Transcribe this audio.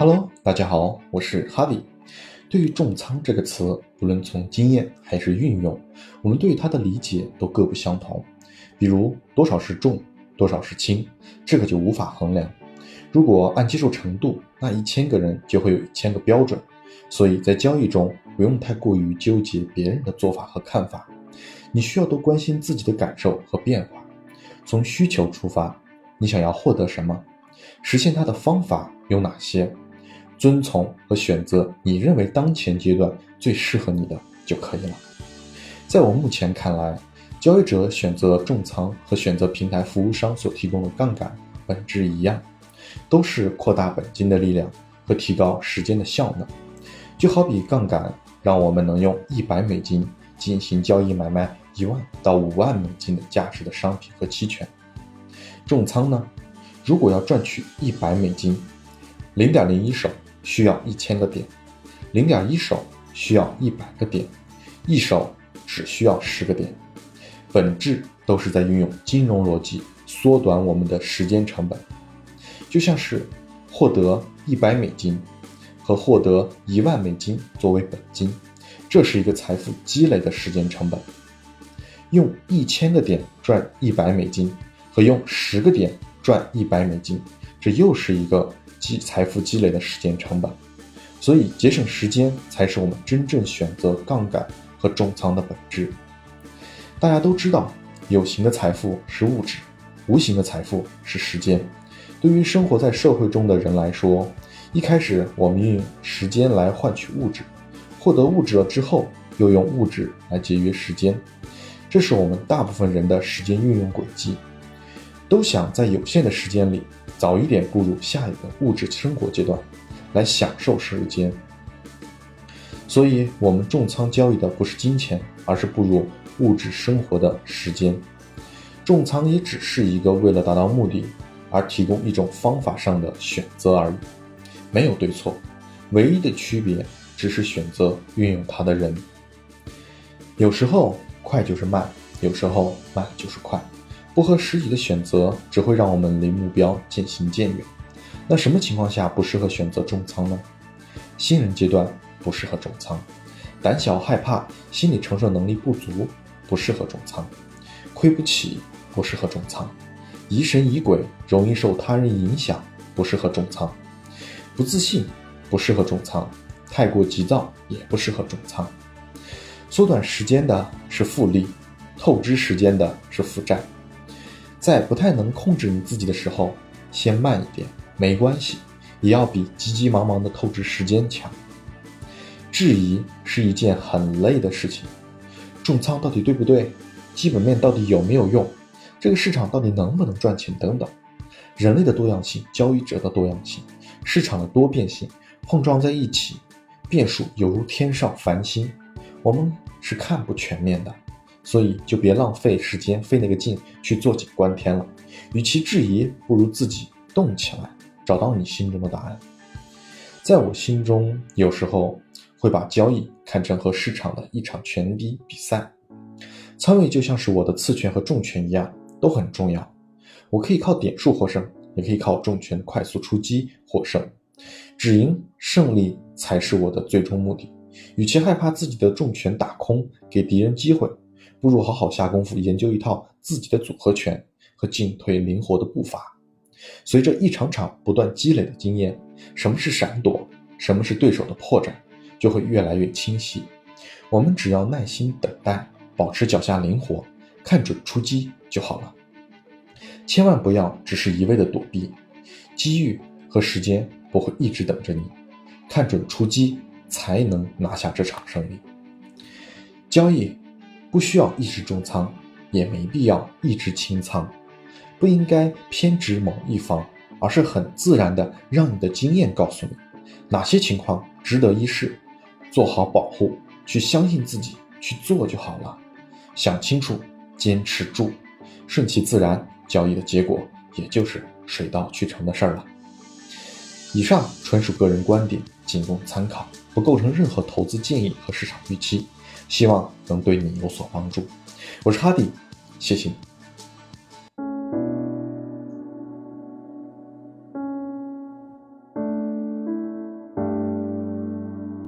Hello，大家好，我是哈维。对于重仓这个词，不论从经验还是运用，我们对它的理解都各不相同。比如多少是重，多少是轻，这个就无法衡量。如果按接受程度，那一千个人就会有一千个标准。所以在交易中，不用太过于纠结别人的做法和看法，你需要多关心自己的感受和变化。从需求出发，你想要获得什么？实现它的方法有哪些？遵从和选择你认为当前阶段最适合你的就可以了。在我目前看来，交易者选择重仓和选择平台服务商所提供的杠杆本质一样，都是扩大本金的力量和提高时间的效能。就好比杠杆让我们能用一百美金进行交易买卖一万到五万美金的价值的商品和期权，重仓呢？如果要赚取一百美金，零点零一手需要一千个点，零点一手需要一百个点，一手只需要十个点，本质都是在运用金融逻辑缩短我们的时间成本，就像是获得一百美金和获得一万美金作为本金，这是一个财富积累的时间成本。用一千个点赚一百美金和用十个点。赚一百美金，这又是一个积财富积累的时间成本，所以节省时间才是我们真正选择杠杆和重仓的本质。大家都知道，有形的财富是物质，无形的财富是时间。对于生活在社会中的人来说，一开始我们运用时间来换取物质，获得物质了之后，又用物质来节约时间，这是我们大部分人的时间运用轨迹。都想在有限的时间里早一点步入下一个物质生活阶段，来享受时间。所以，我们重仓交易的不是金钱，而是步入物质生活的时间。重仓也只是一个为了达到目的而提供一种方法上的选择而已，没有对错，唯一的区别只是选择运用它的人。有时候快就是慢，有时候慢就是快。不合时宜的选择只会让我们离目标渐行渐远。那什么情况下不适合选择重仓呢？新人阶段不适合重仓，胆小害怕、心理承受能力不足不适合重仓，亏不起不适合重仓，疑神疑鬼、容易受他人影响不适合重仓，不自信不适合重仓，太过急躁也不适合重仓。缩短时间的是复利，透支时间的是负债。在不太能控制你自己的时候，先慢一点，没关系，也要比急急忙忙的透支时间强。质疑是一件很累的事情，重仓到底对不对？基本面到底有没有用？这个市场到底能不能赚钱？等等，人类的多样性、交易者的多样性、市场的多变性碰撞在一起，变数犹如天上繁星，我们是看不全面的。所以就别浪费时间，费那个劲去坐井观天了。与其质疑，不如自己动起来，找到你心中的答案。在我心中，有时候会把交易看成和市场的一场拳击比赛，仓位就像是我的次拳和重拳一样，都很重要。我可以靠点数获胜，也可以靠重拳快速出击获胜。止盈胜利才是我的最终目的。与其害怕自己的重拳打空，给敌人机会。不如好好下功夫研究一套自己的组合拳和进退灵活的步伐。随着一场场不断积累的经验，什么是闪躲，什么是对手的破绽，就会越来越清晰。我们只要耐心等待，保持脚下灵活，看准出击就好了。千万不要只是一味的躲避，机遇和时间不会一直等着你。看准出击，才能拿下这场胜利。交易。不需要一直重仓，也没必要一直清仓，不应该偏执某一方，而是很自然的让你的经验告诉你哪些情况值得一试，做好保护，去相信自己去做就好了。想清楚，坚持住，顺其自然，交易的结果也就是水到渠成的事儿了。以上纯属个人观点，仅供参考，不构成任何投资建议和市场预期。希望能对你有所帮助，我是哈迪，谢谢你。